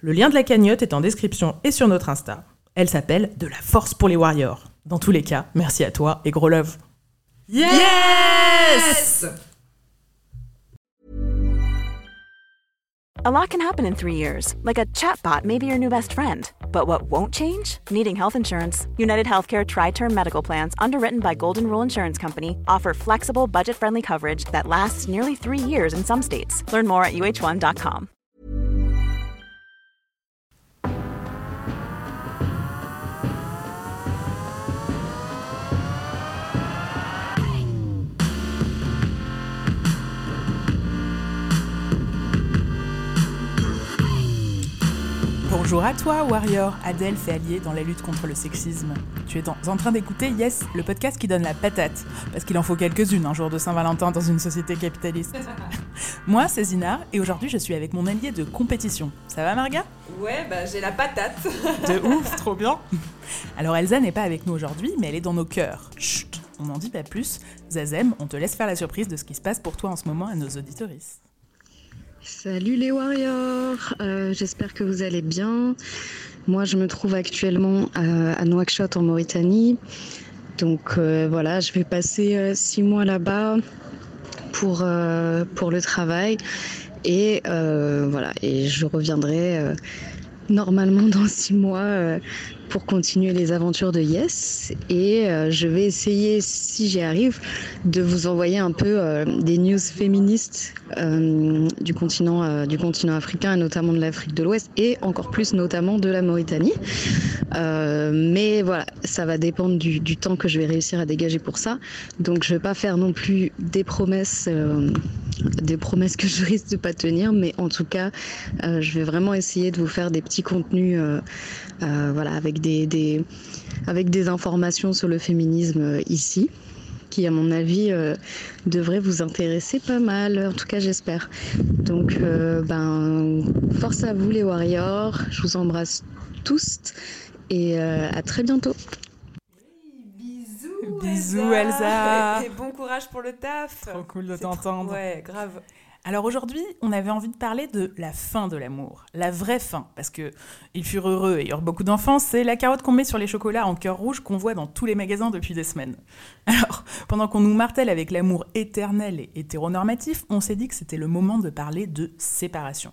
Le lien de la cagnotte est en description et sur notre Insta. Elle s'appelle De la force pour les warriors. Dans tous les cas, merci à toi et gros love. Yes! A lot can happen in three years, like a chatbot may be your new best friend. But what won't change? Needing health insurance. United Healthcare Tri Term Medical Plans, underwritten by Golden Rule Insurance Company, offer flexible, budget friendly coverage that lasts nearly three years in some states. Learn more at uh1.com. Bonjour à toi, Warrior, Adelph et allié dans la lutte contre le sexisme. Tu es en, train d'écouter Yes, le podcast qui donne la patate, parce qu'il en faut quelques-unes un jour de Saint-Valentin dans une société capitaliste. Moi, c'est Zinar, et aujourd'hui je suis avec mon allié de compétition. Ça va, Marga? Ouais, bah j'ai la patate. De ouf, trop bien Alors Elsa n'est pas avec nous aujourd'hui, mais elle est dans nos cœurs. Chut, on n'en dit pas plus. Zazem, on te laisse faire la surprise de ce qui se passe pour toi en ce moment à nos auditoristes. Salut les warriors, euh, j'espère que vous allez bien. Moi je me trouve actuellement à, à Nouakchott en Mauritanie. Donc euh, voilà, je vais passer euh, six mois là-bas pour, euh, pour le travail. Et euh, voilà, et je reviendrai euh, normalement dans six mois euh, pour continuer les aventures de Yes. Et euh, je vais essayer, si j'y arrive, de vous envoyer un peu euh, des news féministes du, continent, du continent africain, et notamment de l'Afrique de l'Ouest, et encore plus notamment de la Mauritanie. Mais voilà, ça va dépendre du, du temps que je vais réussir à dégager pour ça. Donc je vais pas faire non plus des promesses, des promesses que je risque de pas tenir, mais en tout cas, euh, je vais vraiment essayer de vous faire des petits contenus, euh, euh, voilà, avec des, des, avec des informations sur le féminisme euh, ici qui, à mon avis, euh, devrait vous intéresser pas mal. En tout cas, j'espère. Donc, euh, ben, force à vous, les warriors. Je vous embrasse tous et à très bientôt. Bisous. Elsa. Et bon courage pour le taf. Trop cool de trop- t'entendre. Ouais, grave. Alors aujourd'hui, on avait envie de parler de la fin de l'amour, la vraie fin, parce que ils furent heureux et eurent beaucoup d'enfants, c'est la carotte qu'on met sur les chocolats en cœur rouge qu'on voit dans tous les magasins depuis des semaines. Alors, pendant qu'on nous martèle avec l'amour éternel et hétéronormatif, on s'est dit que c'était le moment de parler de séparation.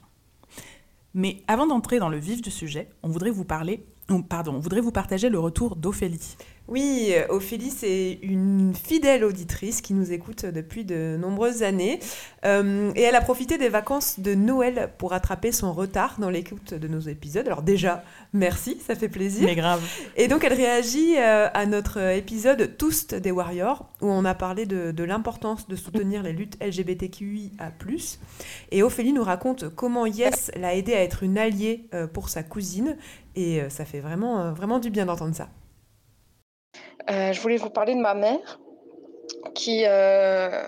Mais avant d'entrer dans le vif du sujet, on voudrait vous parler, pardon, on voudrait vous partager le retour d'Ophélie. Oui, euh, Ophélie, c'est une fidèle auditrice qui nous écoute depuis de nombreuses années. Euh, et elle a profité des vacances de Noël pour rattraper son retard dans l'écoute de nos épisodes. Alors déjà, merci, ça fait plaisir. Mais grave. Et donc elle réagit euh, à notre épisode Tous des Warriors, où on a parlé de, de l'importance de soutenir les luttes LGBTQIA+. Et Ophélie nous raconte comment Yes l'a aidé à être une alliée euh, pour sa cousine. Et ça fait vraiment, vraiment du bien d'entendre ça. Euh, je voulais vous parler de ma mère qui, euh,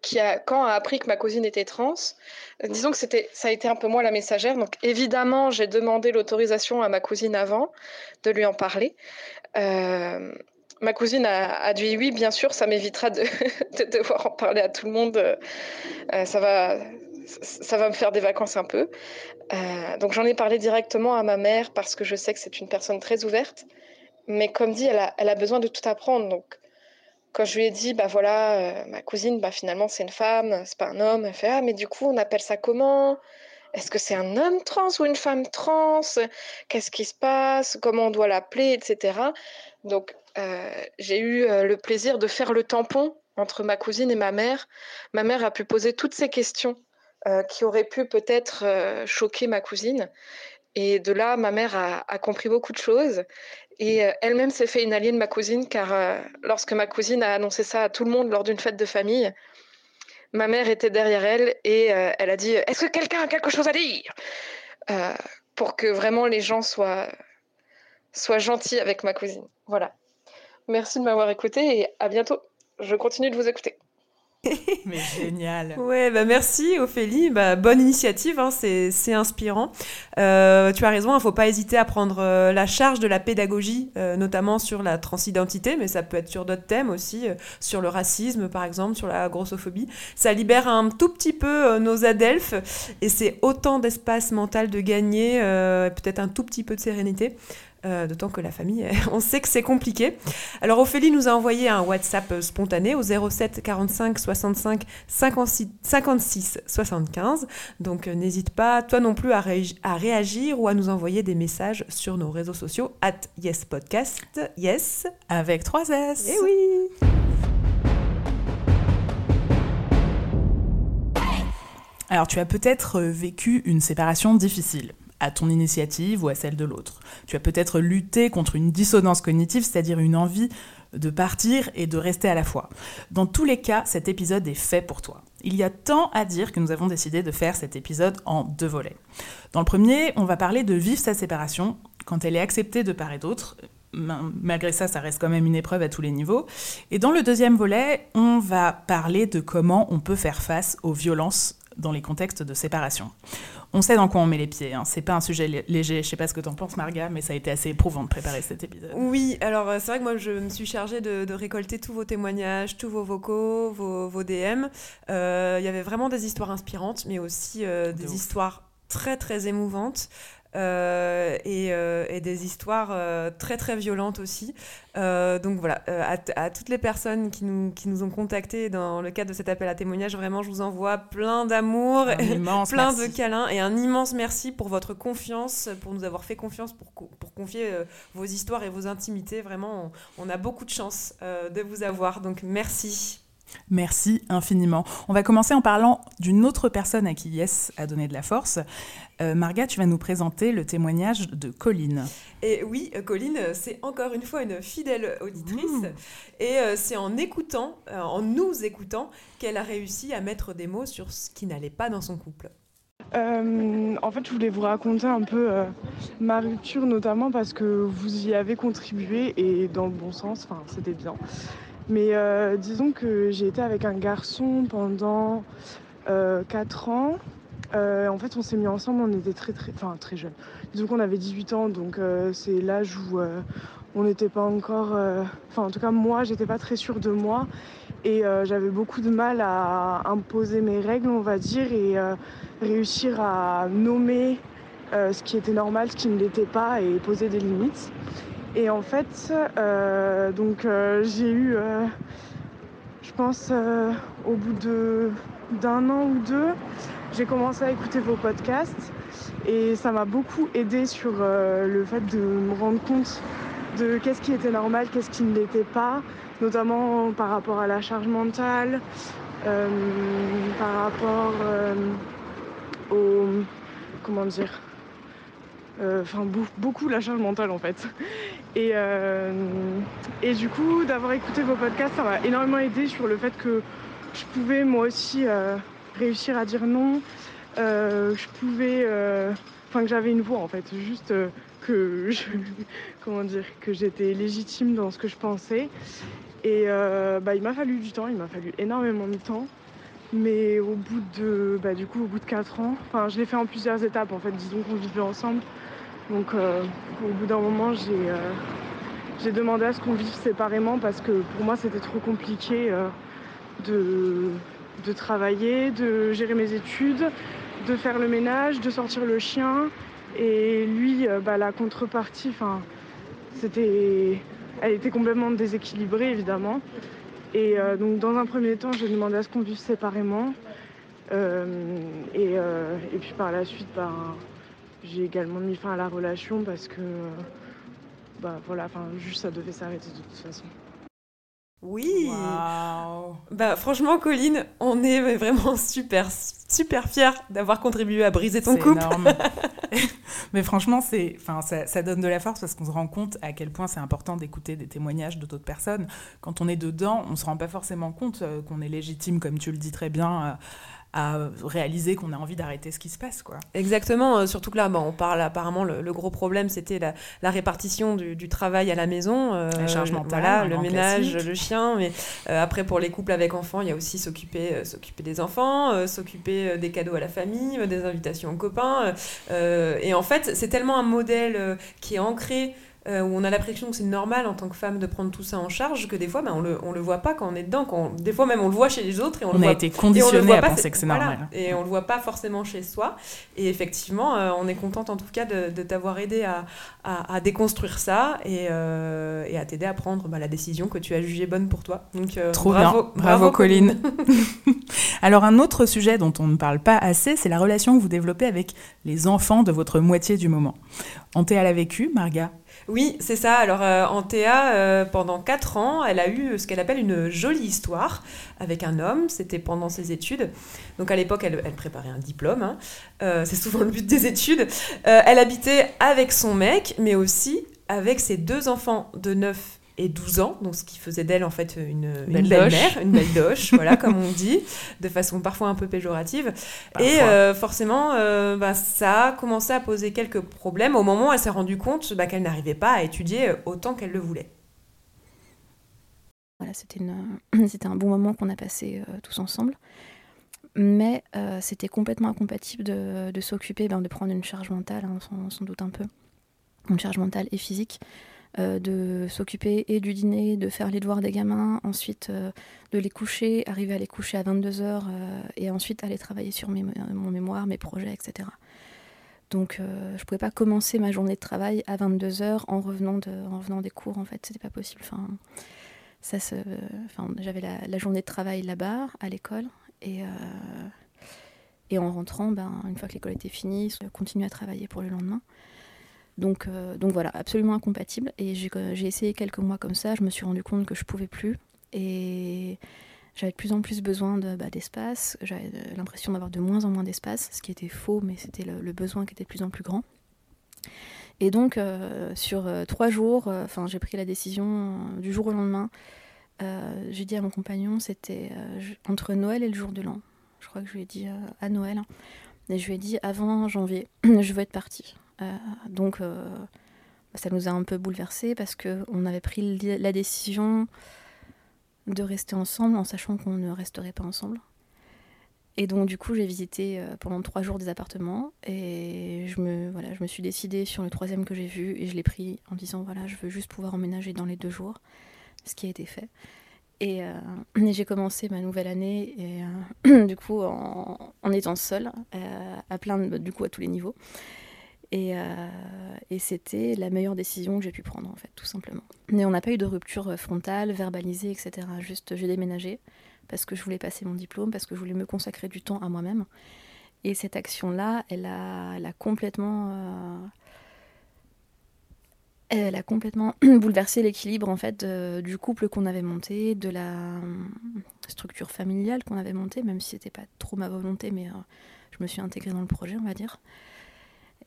qui a, quand a appris que ma cousine était trans, euh, disons que c'était, ça a été un peu moi la messagère. Donc évidemment, j'ai demandé l'autorisation à ma cousine avant de lui en parler. Ma cousine a, dit oui, bien sûr, ça m'évitera de, de devoir en parler à tout le monde. Ça va, ça va me faire des vacances un peu. Donc j'en ai parlé directement à ma mère parce que je sais que c'est une personne très ouverte. Mais comme dit, elle a, besoin de tout apprendre. Donc, quand je lui ai dit, bah voilà, euh, ma cousine, bah finalement, c'est une femme, c'est pas un homme, elle fait, ah, mais du coup, on appelle ça comment? Est-ce que c'est un homme trans ou une femme trans? Qu'est-ce qui se passe? Comment on doit l'appeler, etc. Donc, euh, j'ai eu euh, le plaisir de faire le tampon entre ma cousine et ma mère. Ma mère a pu poser toutes ces questions qui auraient pu peut-être choquer ma cousine. Et de là, ma mère a, compris beaucoup de choses. Et euh, elle-même s'est fait une alliée de ma cousine, car euh, lorsque ma cousine a annoncé ça à tout le monde lors d'une fête de famille, ma mère était derrière elle et euh, elle a dit Est-ce que quelqu'un a quelque chose à dire? Pour que vraiment les gens soient, sois gentil avec ma cousine. Voilà. Merci de m'avoir écouté et à bientôt. Je continue de vous écouter. Mais génial. Ouais, bah merci Ophélie. Bah, bonne initiative, hein, c'est inspirant. Euh, tu as raison, il ne faut pas hésiter à prendre euh, la charge de la pédagogie, euh, notamment sur la transidentité, mais ça peut être sur d'autres thèmes aussi, sur le racisme par exemple, sur la grossophobie. Ça libère un tout petit peu nos adelphes et c'est autant d'espace mental de gagner, peut-être un tout petit peu de sérénité. Euh, d'autant que la famille, on sait que c'est compliqué. Alors Ophélie nous a envoyé un WhatsApp euh, spontané au 07 45 65 56, 56 75. Donc euh, n'hésite pas, toi non plus, à, à, réagir ou à nous envoyer des messages sur nos réseaux sociaux at yespodcast. Yes. Avec 3 S. Eh oui. Alors tu as peut-être vécu une séparation difficile à ton initiative ou à celle de l'autre. Tu as peut-être lutté contre une dissonance cognitive, c'est-à-dire une envie de partir et de rester à la fois. Dans tous les cas, cet épisode est fait pour toi. Il y a tant à dire que nous avons décidé de faire cet épisode en deux volets. Dans le premier, on va parler de vivre sa séparation quand elle est acceptée de part et d'autre. Malgré ça, ça reste quand même une épreuve à tous les niveaux. Et dans le deuxième volet, on va parler de comment on peut faire face aux violences dans les contextes de séparation. On sait dans quoi on met les pieds, hein. c'est pas un sujet léger. Je sais pas ce que t'en penses, Marga, mais ça a été assez éprouvant de préparer cet épisode. Oui, alors euh, c'est vrai que moi je me suis chargée de, récolter tous vos témoignages, tous vos vocaux, vos, DM. Euh, il y avait vraiment des histoires inspirantes, mais aussi euh, des histoires très très émouvantes. Euh, euh, et, des histoires euh, très très violentes aussi. donc voilà, à, toutes les personnes qui nous, qui nous ont contactés dans le cadre de cet appel à témoignage, vraiment je vous envoie plein d'amour, plein de câlins et un immense merci pour votre confiance, pour nous avoir fait confiance, pour, pour confier vos histoires et vos intimités. Vraiment, on, on a beaucoup de chance de vous avoir, donc merci. Merci infiniment. On va commencer en parlant d'une autre personne à qui Yes a donné de la force. Euh, Marga, tu vas nous présenter le témoignage de Colline. Et oui, euh, Colline, c'est encore une fois une fidèle auditrice. Mmh. Et euh, c'est en écoutant, en nous écoutant, qu'elle a réussi à mettre des mots sur ce qui n'allait pas dans son couple. en fait, je voulais vous raconter un peu ma rupture, notamment parce que vous y avez contribué et dans le bon sens, enfin, c'était bien. Mais euh, disons que j'ai été avec un garçon pendant 4 euh, ans. Euh, en fait, on s'est mis ensemble, on était très, enfin, très jeunes. Disons qu'on avait 18 ans, donc c'est l'âge où on n'était pas encore. Enfin, en tout cas, moi, j'étais pas très sûre de moi. Et j'avais beaucoup de mal à imposer mes règles, on va dire, et réussir à nommer ce qui était normal, ce qui ne l'était pas, et poser des limites. Et en fait, euh, donc euh, j'ai eu, euh, je pense, au bout d'un an ou deux, j'ai commencé à écouter vos podcasts. Et ça m'a beaucoup aidé sur le fait de me rendre compte de qu'est-ce qui était normal, qu'est-ce qui ne l'était pas, notamment par rapport à la charge mentale, par rapport au comment dire enfin beaucoup la charge mentale en fait. Et, euh, et du coup, d'avoir écouté vos podcasts, ça m'a énormément aidé sur le fait que je pouvais moi aussi euh, réussir à dire non, je pouvais, enfin que j'avais une voix en fait, juste que je, comment dire, que j'étais légitime dans ce que je pensais. Et bah, il m'a fallu du temps, il m'a fallu énormément de temps. Mais au bout de, bah, du coup, au bout de 4 ans, enfin, je l'ai fait en plusieurs étapes en fait. Disons qu'on vivait ensemble donc euh, au bout d'un moment, euh, j'ai demandé à ce qu'on vive séparément parce que pour moi, c'était trop compliqué euh, de, travailler, de gérer mes études, de faire le ménage, de sortir le chien. Et lui, bah, la contrepartie, c'était, elle était complètement déséquilibrée évidemment. Et donc dans un premier temps, j'ai demandé à ce qu'on vive séparément. et, puis par la suite, bah, j'ai également mis fin à la relation parce que, bah voilà, juste ça devait s'arrêter de toute façon. Oui. Bah franchement, Colline, on est vraiment super, super fiers d'avoir contribué à briser ton couple. Énorme. Mais franchement, c'est, enfin, ça, ça, donne de la force parce qu'on se rend compte à quel point c'est important d'écouter des témoignages d'autres personnes. Quand on est dedans, on se rend pas forcément compte euh, qu'on est légitime, comme tu le dis très bien, à réaliser qu'on a envie d'arrêter ce qui se passe. Quoi. Exactement, euh, surtout que là, on parle apparemment, le, gros problème, c'était la, répartition du, travail à la maison. Euh, la charge mentale, voilà, le ménage, le chien. Mais euh, après, pour les couples avec enfants, il y a aussi s'occuper s'occuper des enfants, s'occuper des cadeaux à la famille, des invitations aux copains. et en fait, c'est tellement un modèle qui est ancré euh, où on a l'impression que c'est normal en tant que femme de prendre tout ça en charge, que des fois, ben, on le, on le voit pas quand on est dedans. Quand des fois, même, on le voit chez les autres. Et on, on le a voit, été conditionné à penser que c'est normal. Et on le voit pas forcément chez soi. Et effectivement, euh, on est contente en tout cas de, de t'avoir aidé à, à, déconstruire ça et, euh, et à t'aider à prendre bah, la décision que tu as jugée bonne pour toi. Donc, Trop bravo, bien. Bravo, Colline. Alors, un autre sujet dont on ne parle pas assez, c'est la relation que vous développez avec les enfants de votre moitié du moment. Antéa l'a vécu, Marga oui, c'est ça. Alors, euh, Antea, euh, pendant 4 ans, elle a eu ce qu'elle appelle une jolie histoire avec un homme. C'était pendant ses études. Donc, à l'époque, elle, préparait un diplôme. Hein. Euh, c'est souvent le but des études. elle habitait avec son mec, mais aussi avec ses deux enfants de 9 et 12 ans, donc ce qui faisait d'elle en fait une, belle mère, une belle doche, voilà comme on dit, de façon parfois un peu péjorative. Et euh, forcément, euh, bah, ça a commencé à poser quelques problèmes au moment où elle s'est rendue compte bah, qu'elle n'arrivait pas à étudier autant qu'elle le voulait. Voilà, c'était c'était un bon moment qu'on a passé euh, tous ensemble, mais c'était complètement incompatible de, de s'occuper, ben, de prendre une charge mentale, hein, sans, sans doute un peu, une charge mentale et physique. Euh, de s'occuper et du dîner, de faire les devoirs des gamins, ensuite euh, de les coucher, arriver à les coucher à 22h euh, et ensuite aller travailler sur mon mémoire, mes projets, etc. Donc je ne pouvais pas commencer ma journée de travail à 22h en revenant, de, en revenant des cours, en fait, c'était pas possible. Enfin, j'avais la, journée de travail là-bas, à l'école, et, et en rentrant, ben, une fois que l'école était finie, je continuais à travailler pour le lendemain. Donc, euh, donc voilà, absolument incompatible. Et j'ai essayé quelques mois comme ça, je me suis rendu compte que je pouvais plus. Et j'avais de plus en plus besoin bah, d'espace, j'avais l'impression d'avoir de moins en moins d'espace, ce qui était faux, mais c'était le, besoin qui était de plus en plus grand. Et donc, euh, sur euh, trois jours, j'ai pris la décision du jour au lendemain. j'ai dit à mon compagnon, c'était entre Noël et le jour de l'an. Je crois que je lui ai dit à Noël. Et je lui ai dit, avant janvier, je veux être partie. Euh, donc euh, ça nous a un peu bouleversés parce qu'on avait pris la décision de rester ensemble en sachant qu'on ne resterait pas ensemble. Et donc du coup j'ai visité euh, pendant trois jours des appartements et je me, voilà, je me suis décidée sur le troisième que j'ai vu et je l'ai pris en disant voilà je veux juste pouvoir emménager dans les deux jours, ce qui a été fait. Et, j'ai commencé ma nouvelle année et du coup en, étant seule, à plein du coup à tous les niveaux. Euh, et, c'était la meilleure décision que j'ai pu prendre, en fait, tout simplement. Mais on n'a pas eu de rupture euh, frontale, verbalisée, etc. Juste, j'ai déménagé parce que je voulais passer mon diplôme, parce que je voulais me consacrer du temps à moi-même. Et cette action-là, elle a, complètement... Euh, elle a complètement bouleversé l'équilibre en fait du couple qu'on avait monté, de la structure familiale qu'on avait montée, même si c'était pas trop ma volonté, mais je me suis intégrée dans le projet, on va dire.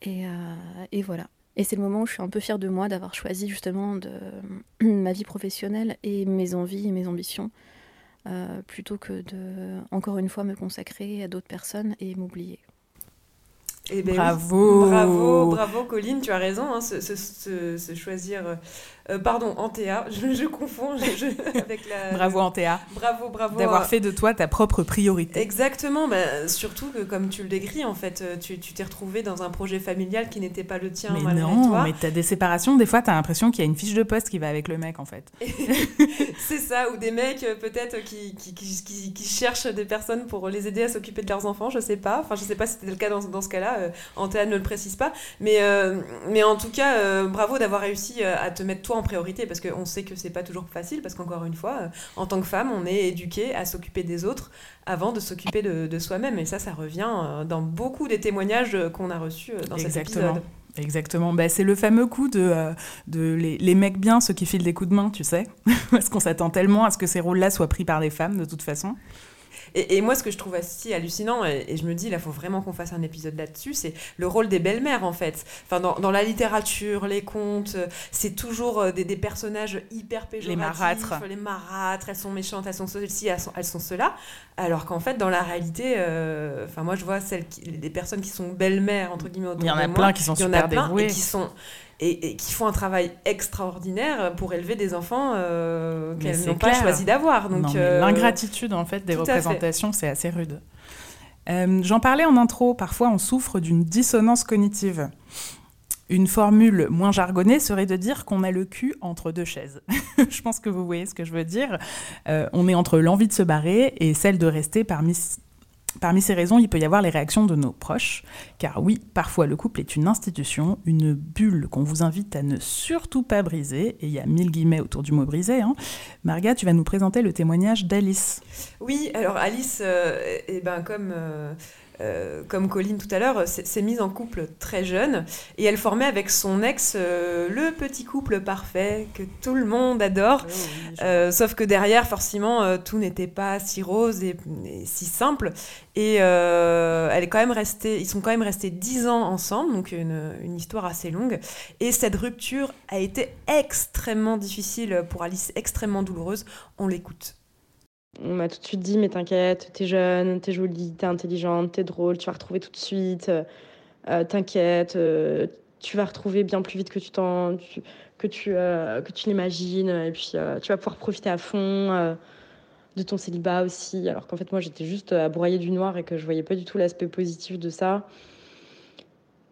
Euh, et, voilà. Et c'est le moment où je suis un peu fière de moi d'avoir choisi justement de ma vie professionnelle et mes envies et mes ambitions, euh, plutôt que de, encore une fois, me consacrer à d'autres personnes et m'oublier. Eh ben bravo Bravo, bravo Colline, tu as raison, hein, se, choisir euh, pardon, Antea, je, je confonds avec la. Bravo Antea. Bravo, bravo. D'avoir fait de toi ta propre priorité. Exactement, bah, surtout que comme tu le décris, en fait, euh, tu t'es retrouvé dans un projet familial qui n'était pas le tien mais malgré non, toi. Mais t'as des séparations, des fois t'as l'impression qu'il y a une fiche de poste qui va avec le mec en fait. C'est ça, ou des mecs euh, peut-être qui qui, qui, qui, cherchent des personnes pour les aider à s'occuper de leurs enfants, je sais pas. Enfin, je sais pas si c'était le cas dans, dans ce cas-là, Antea ne le précise pas. Mais, mais en tout cas, bravo d'avoir réussi à te mettre toi en priorité parce qu'on sait que c'est pas toujours facile parce qu'encore une fois, euh, en tant que femme, on est éduqué à s'occuper des autres avant de s'occuper de, soi-même. Et ça, ça revient euh, dans beaucoup des témoignages qu'on a reçus euh, dans cet épisode. Exactement, bah, c'est le fameux coup de, de les, les, mecs bien, ceux qui filent des coups de main, tu sais, parce qu'on s'attend tellement à ce que ces rôles-là soient pris par des femmes de toute façon. Et, moi, ce que je trouve assez hallucinant, et, je me dis, là, il faut vraiment qu'on fasse un épisode là-dessus, c'est le rôle des belles-mères, en fait. Enfin, dans, dans, la littérature, les contes, c'est toujours des, des, personnages hyper péjoratifs. Les marâtres. Les marâtres, elles sont méchantes, elles sont ceci, elles sont, sont cela. Alors qu'en fait, dans la réalité, enfin, moi, je vois celles qui, les personnes qui sont belles-mères, entre guillemets, Il y en a plein qui sont super dévouées. Et qui sont et, qui font un travail extraordinaire pour élever des enfants euh, qu'elles n'ont pas choisi d'avoir. Donc euh, l'ingratitude en fait des représentations, c'est assez rude. Euh, j'en parlais en intro. Parfois, on souffre d'une dissonance cognitive. Une formule moins jargonnée serait de dire qu'on a le cul entre deux chaises. je pense que vous voyez ce que je veux dire. on est entre l'envie de se barrer et celle de rester parmi Parmi ces raisons, il peut y avoir les réactions de nos proches, car oui, parfois le couple est une institution, une bulle qu'on vous invite à ne surtout pas briser, et il y a mille guillemets autour du mot briser. Hein. Marga, tu vas nous présenter le témoignage d'Alice. Oui, alors Alice, euh, eh ben, comme... Euh, euh, comme Colline tout à l'heure, s'est mise en couple très jeune et elle formait avec son ex euh, le petit couple parfait que tout le monde adore. Oh euh, sauf que derrière, forcément, tout n'était pas si rose et, si simple. Et elle est quand même restée, ils sont quand même restés dix ans ensemble, donc une, une, histoire assez longue. Et cette rupture a été extrêmement difficile pour Alice, extrêmement douloureuse. On l'écoute. On m'a tout de suite dit, mais t'inquiète, t'es jeune, t'es jolie, t'es intelligente, t'es drôle, tu vas retrouver tout de suite. Euh, t'inquiète, euh, tu vas retrouver bien plus vite que tu t'en, que tu, euh, que tu l'imagines. Et puis, tu vas pouvoir profiter à fond de ton célibat aussi. Alors qu'en fait, moi, j'étais juste à broyer du noir et que je voyais pas du tout l'aspect positif de ça.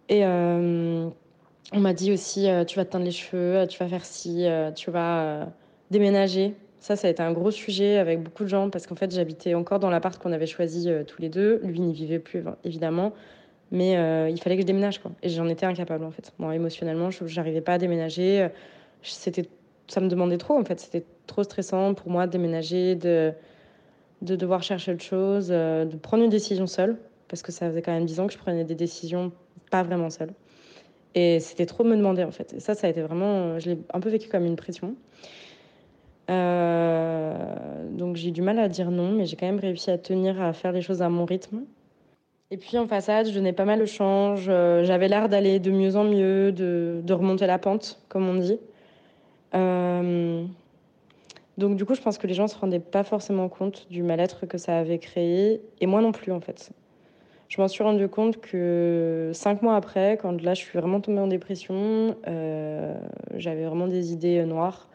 Et on m'a dit aussi, tu vas te teindre les cheveux, tu vas faire ci, tu vas déménager. Ça, ça a été un gros sujet avec beaucoup de gens parce qu'en fait, j'habitais encore dans l'appart qu'on avait choisi euh, tous les deux. Lui n'y vivait plus, évidemment. Mais euh, il fallait que je déménage, quoi. Et j'en étais incapable, en fait. Moi, émotionnellement, je n'arrivais pas à déménager. C'était, ça me demandait trop, en fait. C'était trop stressant pour moi de déménager, de, de devoir chercher autre chose, euh, de prendre une décision seule. Parce que ça faisait quand même dix ans que je prenais des décisions pas vraiment seule. Et c'était trop me demander, en fait. Et ça, ça a été vraiment... Je l'ai un peu vécu comme une pression. Euh, donc j'ai du mal à dire non, mais j'ai quand même réussi à tenir à faire les choses à mon rythme. Et puis en façade, je donnais pas mal de change. Euh, j'avais l'air d'aller de mieux en mieux, de, de, remonter la pente, comme on dit. Euh, donc du coup, je pense que les gens se rendaient pas forcément compte du mal-être que ça avait créé, et moi non plus en fait. Je m'en suis rendu compte que cinq mois après, quand là je suis vraiment tombée en dépression, j'avais vraiment des idées noires.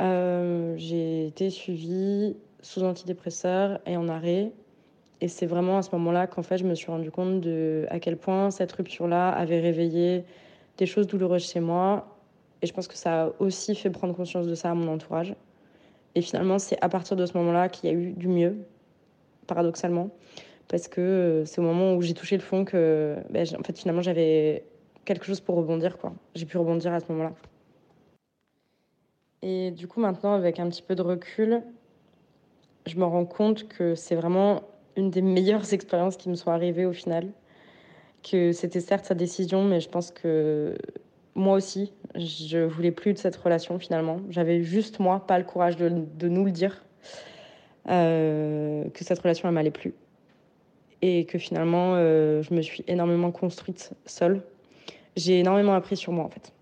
Euh, j'ai été suivie sous antidépresseur et en arrêt. Et c'est vraiment à ce moment-là qu'en fait, je me suis rendu compte de à quel point cette rupture-là avait réveillé des choses douloureuses chez moi. Et je pense que ça a aussi fait prendre conscience de ça à mon entourage. Et finalement, c'est à partir de ce moment-là qu'il y a eu du mieux, paradoxalement. Parce que euh, c'est au moment où j'ai touché le fond que, ben, en fait, finalement, j'avais quelque chose pour rebondir. quoi. J'ai pu rebondir à ce moment-là. Et du coup, maintenant, avec un petit peu de recul, je me rends compte que c'est vraiment une des meilleures expériences qui me sont arrivées au final. Que c'était certes sa décision, mais je pense que moi aussi, je voulais plus de cette relation finalement. J'avais juste moi pas le courage de, nous le dire, euh, que cette relation elle m'allait plus. Et que finalement, euh, je me suis énormément construite seule. J'ai énormément appris sur moi en fait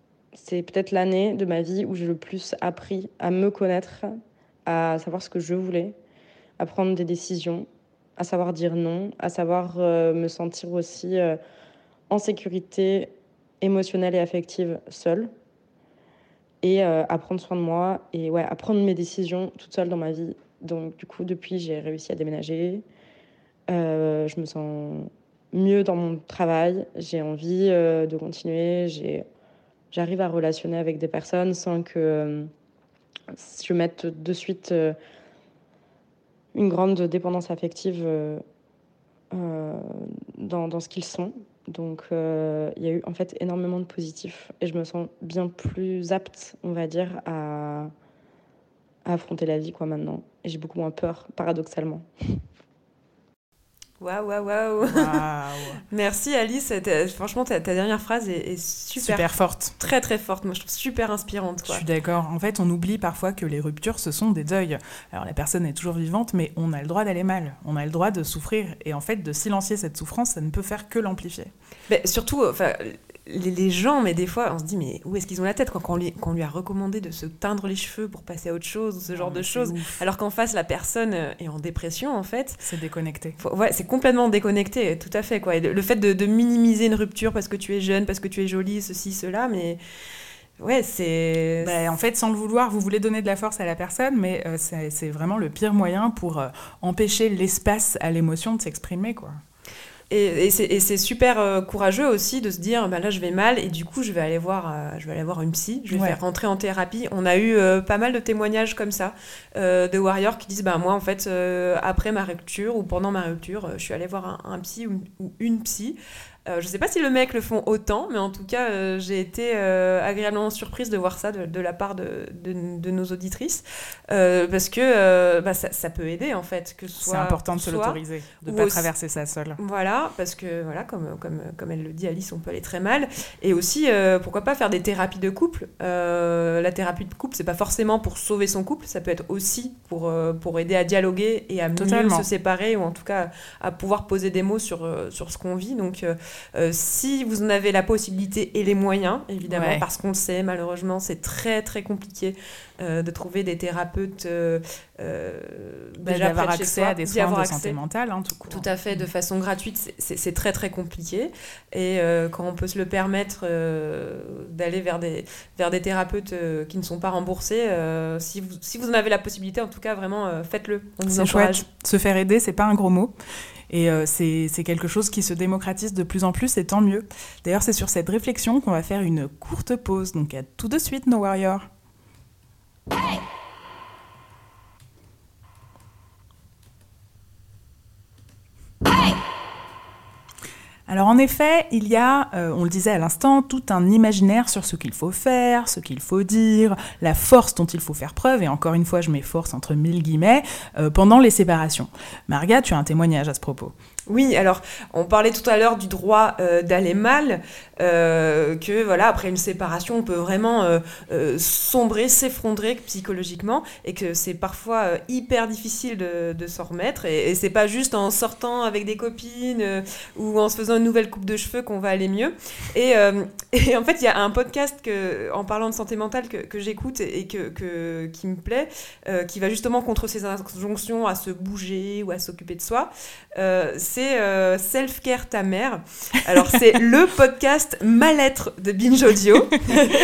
c'est peut-être l'année de ma vie où j'ai le plus appris à me connaître, à savoir ce que je voulais, à prendre des décisions, à savoir dire non, à savoir euh, me sentir aussi euh, en sécurité émotionnelle et affective seule et euh, à prendre soin de moi et ouais, à prendre mes décisions toute seule dans ma vie. Donc du coup, depuis, j'ai réussi à déménager. je me sens mieux dans mon travail, j'ai envie de continuer, j'ai j'arrive à relationner avec des personnes sans que euh, je mette de suite euh, une grande dépendance affective euh, dans, dans, ce qu'ils sont. Donc il y a eu en fait énormément de positifs et je me sens bien plus apte, on va dire, à, à affronter la vie quoi maintenant. Et j'ai beaucoup moins peur, paradoxalement. Waouh, waouh, waouh. Merci Alice. Franchement, ta, dernière phrase est, super, super, forte. Très, très forte. Moi, je trouve super inspirante. Je suis d'accord. En fait, on oublie parfois que les ruptures, ce sont des deuils. Alors, la personne est toujours vivante, mais on a le droit d'aller mal. On a le droit de souffrir. Et en fait, de silencier cette souffrance, ça ne peut faire que l'amplifier. Mais surtout, enfin, les, gens, mais des fois, on se dit, mais où est-ce qu'ils ont la tête quand, on lui, lui, a recommandé de se teindre les cheveux pour passer à autre chose, ou ce genre de choses, alors qu'en face, la personne euh, est en dépression, en fait. C'est déconnecté. ouais, c'est complètement déconnecté, tout à fait, quoi. le, fait de, minimiser une rupture parce que tu es jeune, parce que tu es jolie, ceci, cela, mais... Ouais, c'est. Bah, en fait, sans le vouloir, vous voulez donner de la force à la personne, mais euh, c'est vraiment le pire moyen pour euh, empêcher l'espace à l'émotion de s'exprimer, quoi. Et, c'est super euh, courageux aussi de se dire, bah là je vais mal et du coup je vais aller voir, euh, je vais aller voir une psy, je vais faire rentrer en thérapie. On a eu euh, pas mal de témoignages comme ça de warriors qui disent, bah moi en fait après ma rupture ou pendant ma rupture, je suis allée voir un, psy ou, une psy. Euh, je ne sais pas si le mec le font autant, mais en tout cas, euh, j'ai été euh, agréablement surprise de voir ça de, la part de, de, nos auditrices, parce que bah, ça, ça, peut aider en fait. que C'est important de se l'autoriser, de ne pas traverser ça seule. Voilà, parce que voilà, comme, comme, comme elle le dit Alice, on peut aller très mal. Et aussi, pourquoi pas faire des thérapies de couple. la thérapie de couple, c'est pas forcément pour sauver son couple, ça peut être aussi pour, pour aider à dialoguer et à mieux se séparer, ou en tout cas à pouvoir poser des mots sur, sur ce qu'on vit. Donc, euh, si vous en avez la possibilité et les moyens, évidemment, parce qu'on le sait, malheureusement, c'est très très compliqué euh, de trouver des thérapeutes euh, bah, d'avoir accès à des soins de santé mentale, hein, tout, tout à fait, de façon gratuite, c'est très très compliqué. Et quand on peut se le permettre d'aller vers des, vers des thérapeutes qui ne sont pas remboursés, si, vous, si vous en avez la possibilité, en tout cas, vraiment, faites-le. C'est chouette. Se faire aider, c'est pas un gros mot. Et euh, c'est quelque chose qui se démocratise de plus en plus, et tant mieux. D'ailleurs, c'est sur cette réflexion qu'on va faire une courte pause. Donc à tout de suite, nos warriors. Alors en effet, il y a, euh, on le disait à l'instant, tout un imaginaire sur ce qu'il faut faire, ce qu'il faut dire, la force dont il faut faire preuve, et encore une fois je mets force entre mille guillemets, euh, pendant les séparations. Marga, tu as un témoignage à ce propos. Oui, alors on parlait tout à l'heure du droit euh, d'aller mal, euh, que voilà après une séparation on peut vraiment euh, sombrer, s'effondrer psychologiquement, et que c'est parfois hyper difficile de, s'en remettre. Et, c'est pas juste en sortant avec des copines ou en se faisant une nouvelle coupe de cheveux qu'on va aller mieux. Et, en fait il y a un podcast que, en parlant de santé mentale que, j'écoute et que, qui me plaît, qui va justement contre ces injonctions à se bouger ou à s'occuper de soi. Euh, Self-Care ta mère. Alors, c'est le podcast Mal-être de Binge Audio.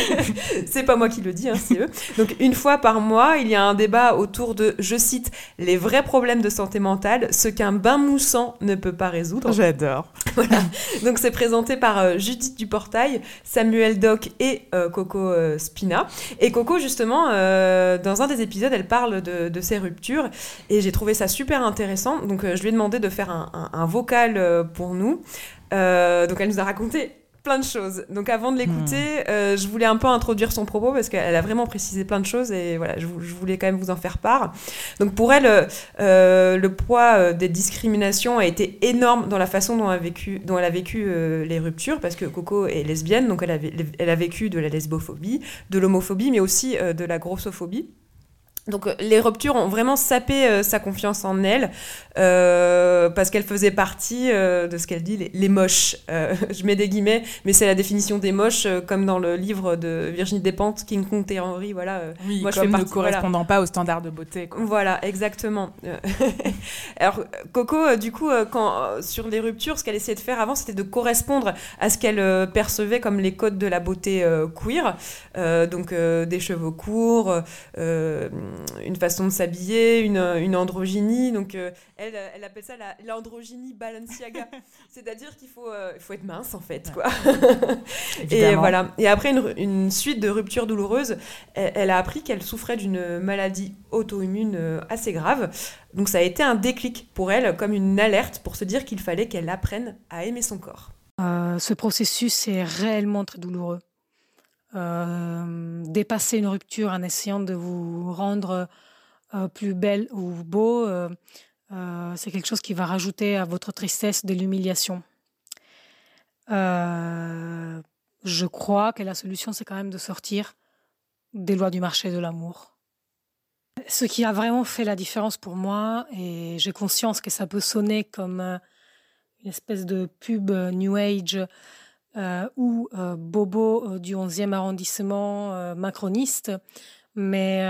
c'est pas moi qui le dis, hein, c'est eux. Donc, une fois par mois, il y a un débat autour de, je cite, les vrais problèmes de santé mentale, ce qu'un bain moussant ne peut pas résoudre. J'adore. Voilà. Donc, c'est présenté par euh, Judith Duportail, Samuel Doc et euh, Coco Spina. Et Coco, justement, dans un des épisodes, elle parle de, de ses ruptures et j'ai trouvé ça super intéressant. Donc, je lui ai demandé de faire un, un, un vocal euh, pour nous. Euh, donc elle nous a raconté plein de choses. Donc avant de l'écouter, hmm. euh, je voulais un peu introduire son propos parce qu'elle a vraiment précisé plein de choses et voilà, je, voulais quand même vous en faire part. Donc pour elle, le poids des discriminations a été énorme dans la façon dont, elle a vécu, dont elle a vécu les ruptures parce que Coco est lesbienne, donc elle a, elle a vécu de la lesbophobie, de l'homophobie, mais aussi de la grossophobie. Donc euh, les ruptures ont vraiment sapé euh, sa confiance en elle euh, parce qu'elle faisait partie de ce qu'elle dit les, moches. je mets des guillemets, mais c'est la définition des moches comme dans le livre de Virginie Despentes, King Kong Théorie. Voilà. Oui, moi, comme je fais ne correspondant pas aux standards de beauté. Voilà, exactement. Alors Coco, du coup, quand sur les ruptures, ce qu'elle essayait de faire avant, c'était de correspondre à ce qu'elle percevait comme les codes de la beauté queer, donc des cheveux courts une façon de s'habiller, une, une, androgynie. Donc, euh, elle, elle appelle ça l'androgynie Balenciaga. C'est-à-dire qu'il faut, euh, faut être mince, en fait. Quoi. et voilà. Et après une, une, suite de ruptures douloureuses, elle, a appris qu'elle souffrait d'une maladie auto-immune euh, assez grave. Donc, ça a été un déclic pour elle, comme une alerte pour se dire qu'il fallait qu'elle apprenne à aimer son corps. ce processus est réellement très douloureux. Euh, dépasser une rupture en essayant de vous rendre euh, plus belle ou beau, euh, c'est quelque chose qui va rajouter à votre tristesse de l'humiliation. Je crois que la solution, c'est quand même de sortir des lois du marché de l'amour. Ce qui a vraiment fait la différence pour moi, et j'ai conscience que ça peut sonner comme une espèce de pub New Age ou bobo du 11e arrondissement macroniste, mais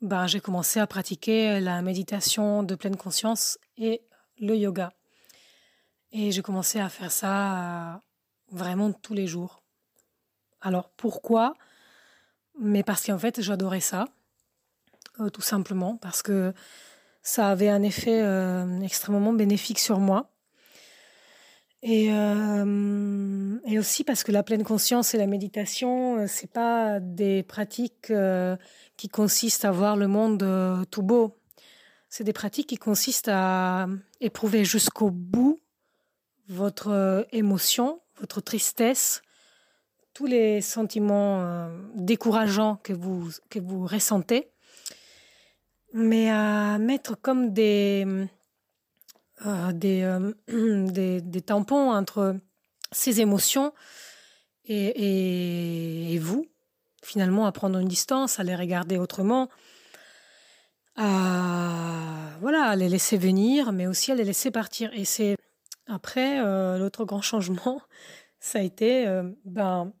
ben, j'ai commencé à pratiquer la méditation de pleine conscience et le yoga. Et j'ai commencé à faire ça euh, vraiment tous les jours. Alors pourquoi? Mais parce qu'en fait j'adorais ça, euh, tout simplement, parce que ça avait un effet euh, extrêmement bénéfique sur moi. Et, euh, et, aussi parce que la pleine conscience et la méditation, euh, c'est pas des pratiques euh, qui consistent à voir le monde euh, tout beau. C'est des pratiques qui consistent à éprouver jusqu'au bout votre émotion, votre tristesse, tous les sentiments décourageants que vous, que vous ressentez, mais à mettre comme des euh, euh, des, tampons entre ces émotions et, vous, finalement, à prendre une distance, à les regarder autrement, à, voilà, à les laisser venir, mais aussi à les laisser partir. Et c'est après, euh, l'autre grand changement, ça a été, ben,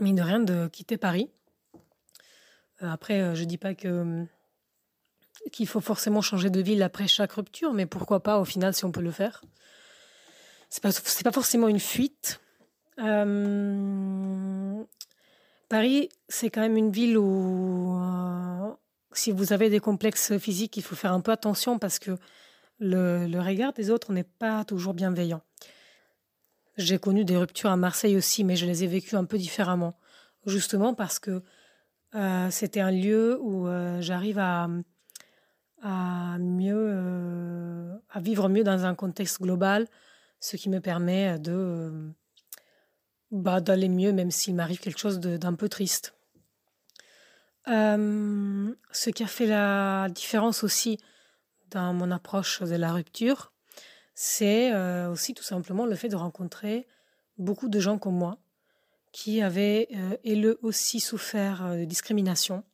mine de rien, de quitter Paris. Après, je dis pas que qu'il faut forcément changer de ville après chaque rupture, mais pourquoi pas au final si on peut le faire. C'est pas, pas forcément une fuite. Euh, Paris, c'est quand même une ville où, euh, si vous avez des complexes physiques, il faut faire un peu attention parce que le, regard des autres n'est pas toujours bienveillant. J'ai connu des ruptures à Marseille aussi, mais je les ai vécues un peu différemment. Justement parce que euh, c'était un lieu où j'arrive à, à mieux, euh, à vivre mieux dans un contexte global, ce qui me permet de bah, d'aller mieux, même s'il m'arrive quelque chose d'un peu triste. Euh, ce qui a fait la différence aussi dans mon approche de la rupture, c'est euh, aussi tout simplement le fait de rencontrer beaucoup de gens comme moi qui avaient, et eux aussi, souffert de discrimination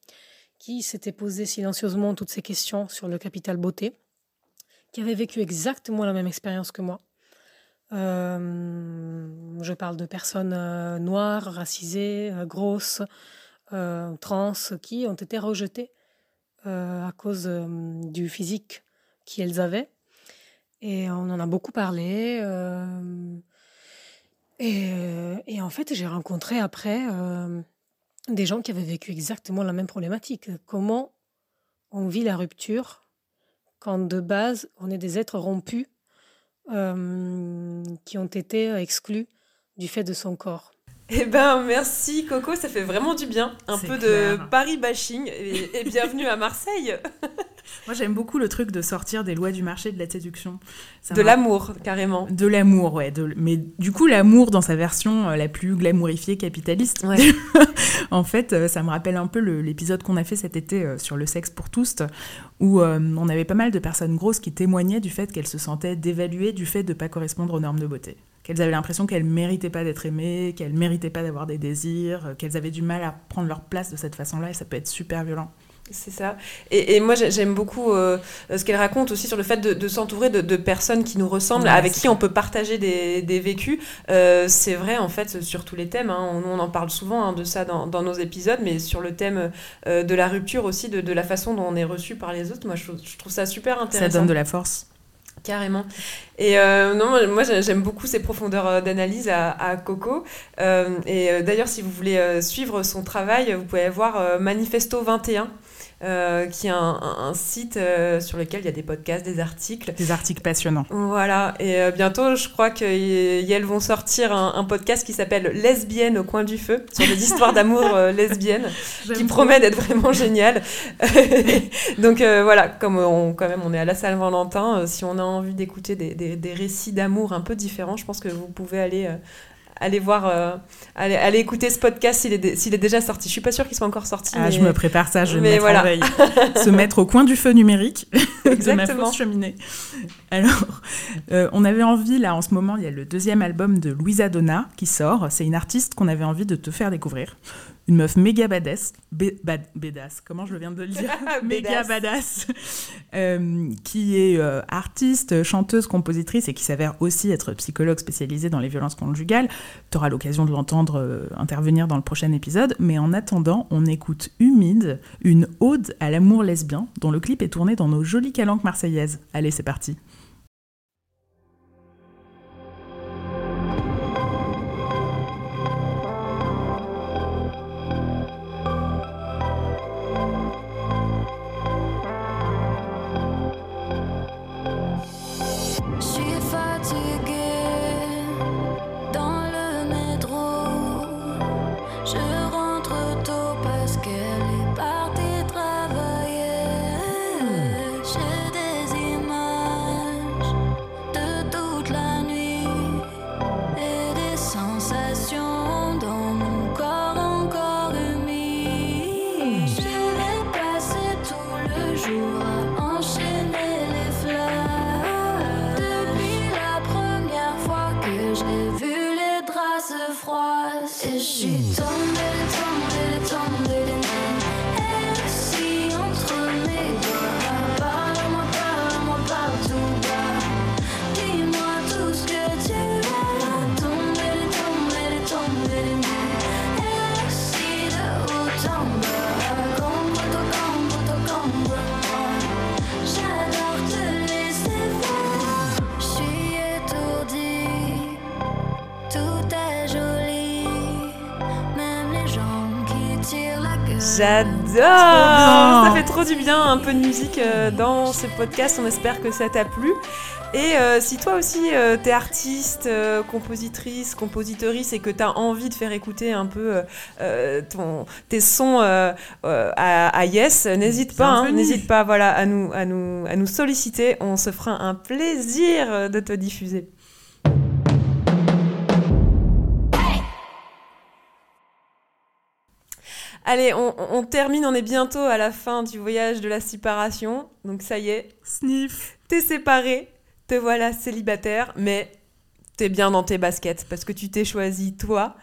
qui s'était posé silencieusement toutes ces questions sur le capital beauté, qui avait vécu exactement la même expérience que moi. Euh, je parle de personnes euh, noires, racisées, euh, grosses, trans, qui ont été rejetées à cause du physique qu'elles avaient. Et on en a beaucoup parlé. Et, et, en fait, j'ai rencontré après des gens qui avaient vécu exactement la même problématique. Comment on vit la rupture quand de base on est des êtres rompus euh, qui ont été exclus du fait de son corps? Eh ben merci Coco, ça fait vraiment du bien. Un peu de Paris bashing et, bienvenue à Marseille. Moi j'aime beaucoup le truc de sortir des lois du marché de la séduction. de l'amour carrément. De l'amour, ouais. Mais du coup l'amour dans sa version euh, la plus glamourifiée capitaliste. en fait, euh, ça me rappelle un peu l'épisode qu'on a fait cet été euh, sur le sexe pour tous, où on avait pas mal de personnes grosses qui témoignaient du fait qu'elles se sentaient dévaluées du fait de ne pas correspondre aux normes de beauté qu'elles avaient l'impression qu'elles méritaient pas d'être aimées, qu'elles méritaient pas d'avoir des désirs, euh, qu'elles avaient du mal à prendre leur place de cette façon-là, et ça peut être super violent. C'est ça. Et, moi, j'aime beaucoup euh, ce qu'elle raconte aussi sur le fait de, s'entourer de, personnes qui nous ressemblent, avec qui on peut partager des, vécus. Euh, c'est vrai, en fait, sur tous les thèmes. Hein. on, en parle souvent hein, de ça dans, nos épisodes, mais sur le thème de la rupture aussi, de, la façon dont on est reçu par les autres, moi, je, je trouve ça super intéressant. Ça donne de la force. Carrément. Et euh, non, moi j'aime beaucoup ces profondeurs euh, d'analyse à, Coco. Euh, et d'ailleurs, si vous voulez suivre son travail, vous pouvez voir Manifesto 21 euh, qui est un, site euh, sur lequel il y a des podcasts, des articles. Des articles passionnants. Voilà, et euh, bientôt, je crois qu'elles vont sortir un, podcast qui s'appelle Lesbienne au coin du feu, sur des histoires d'amour lesbiennes, qui promet d'être vraiment génial. Donc voilà, comme on, quand même on est à la Saint-Valentin, si on a envie d'écouter des, des, des, récits d'amour un peu différents, je pense que vous pouvez aller allez voir, euh, allez, allez écouter ce podcast s'il est, s'il est déjà sorti. Je suis pas sûre qu'il soit encore sorti. Ah, mais- je me prépare ça, je vais me mais mettre voilà. en veille. Se mettre au coin du feu numérique de ma fausse cheminée. Alors, euh, on avait envie, là, en ce moment, il y a le deuxième album de Louisa Donna qui sort. C'est une artiste qu'on avait envie de te faire découvrir. Une meuf méga badass, bad- badass, comment je viens de le dire? Méga badass, euh, qui est euh, artiste, chanteuse, compositrice et qui s'avère aussi être psychologue spécialisée dans les violences conjugales. Tu auras l'occasion de l'entendre euh, intervenir dans le prochain épisode. Mais en attendant, on écoute Humide, une ode à l'amour lesbien, dont le clip est tourné dans nos jolies calanques marseillaises. Allez, c'est parti. J'adore Ça fait trop du bien, un peu de musique euh, dans ce podcast. On espère que ça t'a plu. Et euh, si toi aussi euh, t'es artiste, euh, compositrice, compositrice et que t'as envie de faire écouter un peu ton, tes sons à, à Yes, n'hésite pas, hein, n'hésite pas voilà, à, nous, à, nous, à nous solliciter. On se fera un plaisir de te diffuser. Allez, on, on termine, on est bientôt à la fin du voyage de la séparation. Donc ça y est, Sniff. t'es séparé, te voilà célibataire, mais t'es bien dans tes baskets parce que tu t'es choisi toi.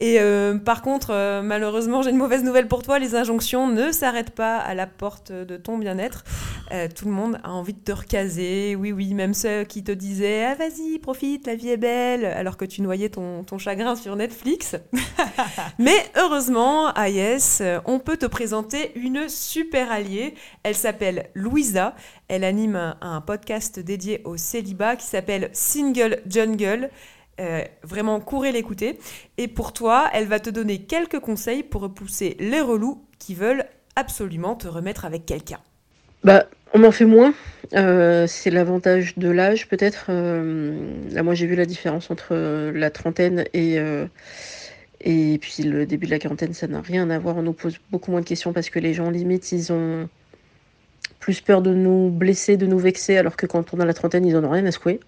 Et euh, par contre, euh, malheureusement, j'ai une mauvaise nouvelle pour toi. Les injonctions ne s'arrêtent pas à la porte de ton bien-être. Euh, tout le monde a envie de te recaser. Oui, oui, même ceux qui te disaient ah, vas-y, profite, la vie est belle, alors que tu noyais ton, ton chagrin sur Netflix. Mais heureusement, à Yes, euh, on peut te présenter une super alliée. Elle s'appelle Louisa. Elle anime un, un podcast dédié au célibat qui s'appelle Single Jungle. Euh, vraiment, courez l'écouter. Et pour toi, elle va te donner quelques conseils pour repousser les relous qui veulent absolument te remettre avec quelqu'un. Bah, on en fait moins. Euh, c'est l'avantage de l'âge, peut-être. Euh, là, moi, j'ai vu la différence entre la trentaine et, et puis le début de la quarantaine. Ça n'a rien à voir. On nous pose beaucoup moins de questions parce que les gens, limite, ils ont plus peur de nous blesser, de nous vexer, alors que quand on a la trentaine, ils en ont rien à secouer.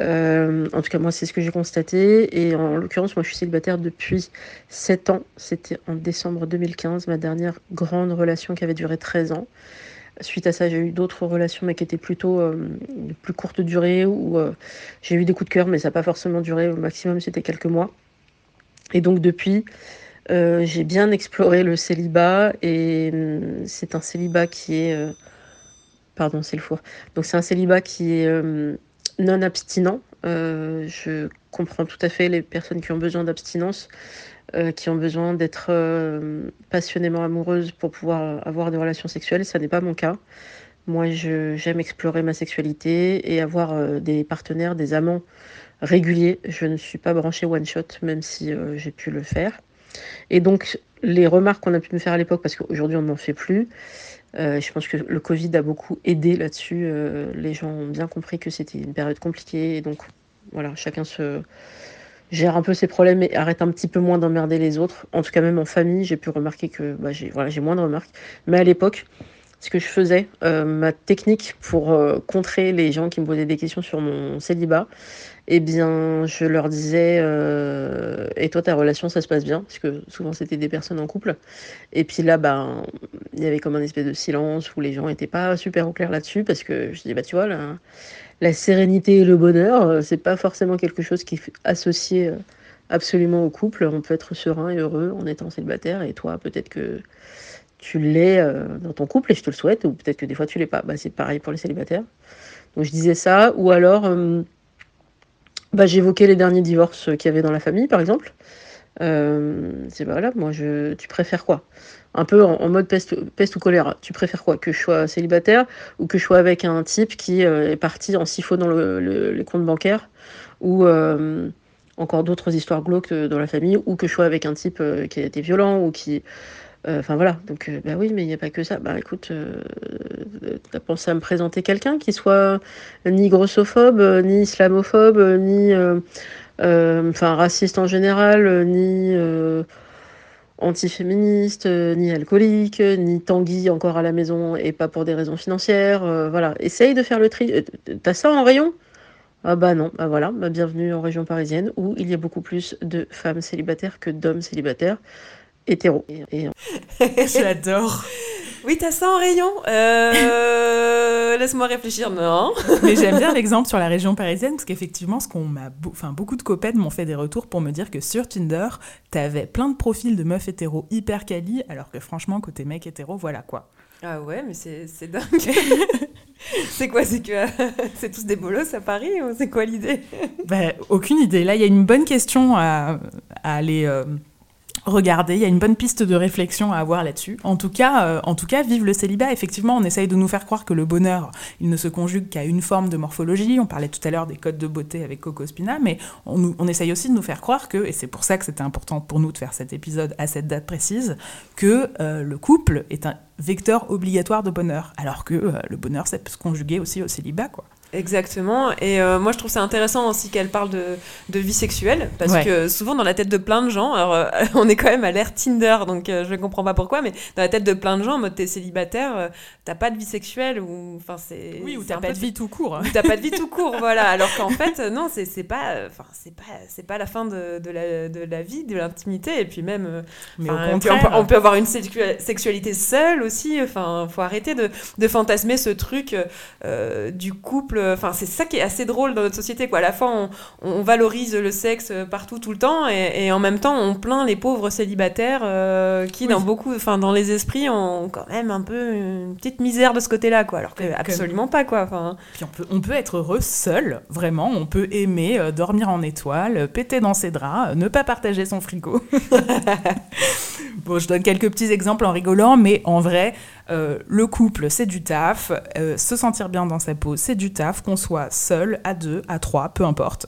Euh, en tout cas, moi, c'est ce que j'ai constaté. Et en l'occurrence, moi, je suis célibataire depuis 7 ans. C'était en décembre 2015, ma dernière grande relation qui avait duré 13 ans. Suite à ça, j'ai eu d'autres relations, mais qui étaient plutôt euh, de plus courte durée, où euh, j'ai eu des coups de cœur, mais ça n'a pas forcément duré. Au maximum, c'était quelques mois. Et donc, depuis, j'ai bien exploré le célibat. Et hum, c'est un célibat qui est. Pardon, c'est le four. Donc, c'est un célibat qui est euh, non abstinent. Euh, je comprends tout à fait les personnes qui ont besoin d'abstinence, euh, qui ont besoin d'être euh, passionnément amoureuses pour pouvoir avoir des relations sexuelles. Ça n'est pas mon cas. Moi, j'aime explorer ma sexualité et avoir des partenaires, des amants réguliers. Je ne suis pas branchée one shot, même si j'ai pu le faire. Et donc, les remarques qu'on a pu me faire à l'époque, parce qu'aujourd'hui on n'en fait plus, euh, je pense que le Covid a beaucoup aidé là-dessus. Euh, les gens ont bien compris que c'était une période compliquée. Et donc, voilà, chacun se gère un peu ses problèmes et arrête un petit peu moins d'emmerder les autres. En tout cas, même en famille, j'ai pu remarquer que bah, j'ai moins de remarques. Mais à l'époque, ce que je faisais, euh, ma technique pour euh, contrer les gens qui me posaient des questions sur mon célibat, eh bien, je leur disais euh, Et toi, ta relation, ça se passe bien? Parce que souvent, c'était des personnes en couple. Et puis là, ben, il y avait comme un espèce de silence où les gens n'étaient pas super au clair là-dessus. Parce que je disais Bah, tu vois, la, sérénité et le bonheur, c'est pas forcément quelque chose qui est associé absolument au couple. On peut être serein et heureux en étant célibataire. Et toi, peut-être que tu l'es euh, dans ton couple et je te le souhaite, ou peut-être que des fois tu l'es pas. Bah, c'est pareil pour les célibataires. Donc je disais ça, ou alors euh, bah, j'évoquais les derniers divorces qu'il y avait dans la famille, par exemple. Euh, c'est bah, voilà, moi je, tu préfères quoi? Un peu en, mode peste, peste ou choléra. Tu préfères quoi? Que je sois célibataire ou que je sois avec un type qui est parti en siphonnant le, le- les comptes bancaires ou encore d'autres histoires glauques dans la famille ou que je sois avec un type qui a été violent ou qui Enfin voilà, donc euh, bah oui, mais il n'y a pas que ça. Bah écoute, euh, t'as pensé à me présenter quelqu'un qui soit ni grossophobe, euh, ni islamophobe, euh, ni euh, euh, enfin raciste en général, euh, ni euh, antiféministe, euh, ni alcoolique, euh, ni Tanguy encore à la maison et pas pour des raisons financières. euh, voilà, essaye de faire le tri. Euh, T'as ça en rayon? Ah bah non, bah voilà, bah bienvenue en région parisienne où il y a beaucoup plus de femmes célibataires que d'hommes célibataires et- J'adore. Oui, t'as ça en rayon? Euh, Laisse-moi réfléchir. Non. Mais j'aime bien l'exemple sur la région parisienne parce qu'effectivement, ce qu'on m'a, enfin beaucoup de copains m'ont fait des retours pour me dire que sur Tinder, t'avais plein de profils de meufs hétéros hyper quali, alors que franchement côté mec hétéro, voilà quoi. Ah ouais, mais c'est c'est dingue. c'est quoi C'est que euh, c'est tous des bolos à Paris c'est quoi l'idée? Ben, aucune idée. Là, il y a une bonne question à, à aller euh, regarder. Il y a une bonne piste de réflexion à avoir là-dessus. En tout cas, euh, en tout cas, vive le célibat. Effectivement, on essaye de nous faire croire que le bonheur, il ne se conjugue qu'à une forme de morphologie. On parlait tout à l'heure des codes de beauté avec Coco Spina, mais on, essaye aussi de nous faire croire que, et c'est pour ça que c'était important pour nous de faire cet épisode à cette date précise, que euh, le couple est un vecteur obligatoire de bonheur, alors que euh, le bonheur, ça peut se conjuguer aussi au célibat. Exactement. Et euh, moi, je trouve ça intéressant aussi qu'elle parle de, de vie sexuelle. Parce Ouais. que souvent, dans la tête de plein de gens, alors euh, on est quand même à l'ère Tinder, donc euh, je ne comprends pas pourquoi, mais dans la tête de plein de gens, en mode t'es célibataire, t'as pas de vie sexuelle ou. Enfin, c'est. Oui, ou c'est t'as pas peu- de vie tout court. ou t'as pas de vie tout court, voilà. Alors qu'en fait, non, c'est c'est pas, enfin, c'est pas, c'est pas la fin de, de la, de la vie, de l'intimité, et puis même, Mais au on, peut, on peut avoir une sexu- sexualité seule aussi. Enfin, faut arrêter de, de fantasmer ce truc du couple. Enfin, c'est ça qui est assez drôle dans notre société, quoi. À la fois, on, on valorise le sexe partout, tout le temps, et, et en même temps, on plaint les pauvres célibataires euh, qui, Oui. dans beaucoup, enfin, dans les esprits, ont quand même un peu une petite misère de ce côté-là, quoi. Alors que Comme- absolument pas, quoi. Enfin. Puis on peut, on peut être heureux seul, vraiment. On peut aimer euh, dormir en étoile, euh, péter dans ses draps, euh, ne pas partager son frigo. bon, je donne quelques petits exemples en rigolant, mais en vrai, euh, le couple, c'est du taf. euh, se sentir bien dans sa peau, c'est du taf. Qu'on soit seul, à deux, à trois, peu importe.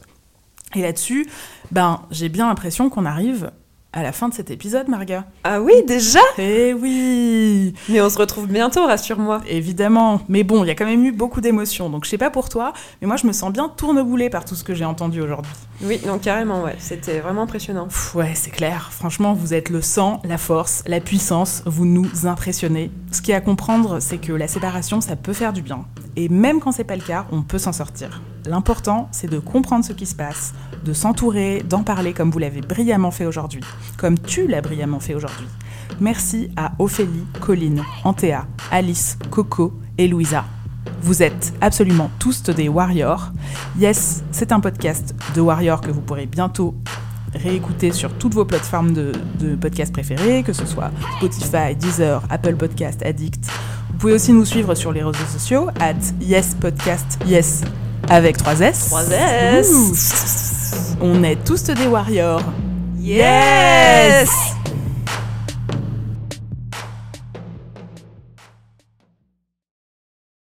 Et là-dessus, ben, j'ai bien l'impression qu'on arrive à la fin de cet épisode, Marga. Ah oui, déjà? Eh oui Mais on se retrouve bientôt, rassure-moi. Évidemment, mais bon, il y a quand même eu beaucoup d'émotions, donc je sais pas pour toi, mais moi je me sens bien tourneboulée par tout ce que j'ai entendu aujourd'hui. Oui, non, carrément, ouais. C'était vraiment impressionnant. Ouais, c'est clair, franchement, vous êtes le sang, la force, la puissance, vous nous impressionnez. Ce qu'il y a à comprendre, c'est que la séparation, ça peut faire du bien, et même quand c'est pas le cas, on peut s'en sortir. L'important, c'est de comprendre ce qui se passe, de s'entourer, d'en parler comme vous l'avez brillamment fait aujourd'hui, comme tu l'as brillamment fait aujourd'hui. Merci à Ophélie, Colline, Antea, Alice, Coco et Louisa. Vous êtes absolument tous des warriors. Yes, c'est un podcast de warriors que vous pourrez bientôt réécouter sur toutes vos plateformes de, de podcasts préférées, que ce soit Spotify, Deezer, Apple Podcast, Addict. Vous pouvez aussi nous suivre sur les réseaux sociaux, at Yes Podcast, Yes, avec 3 S. 3 S. On est tous des warriors. Yes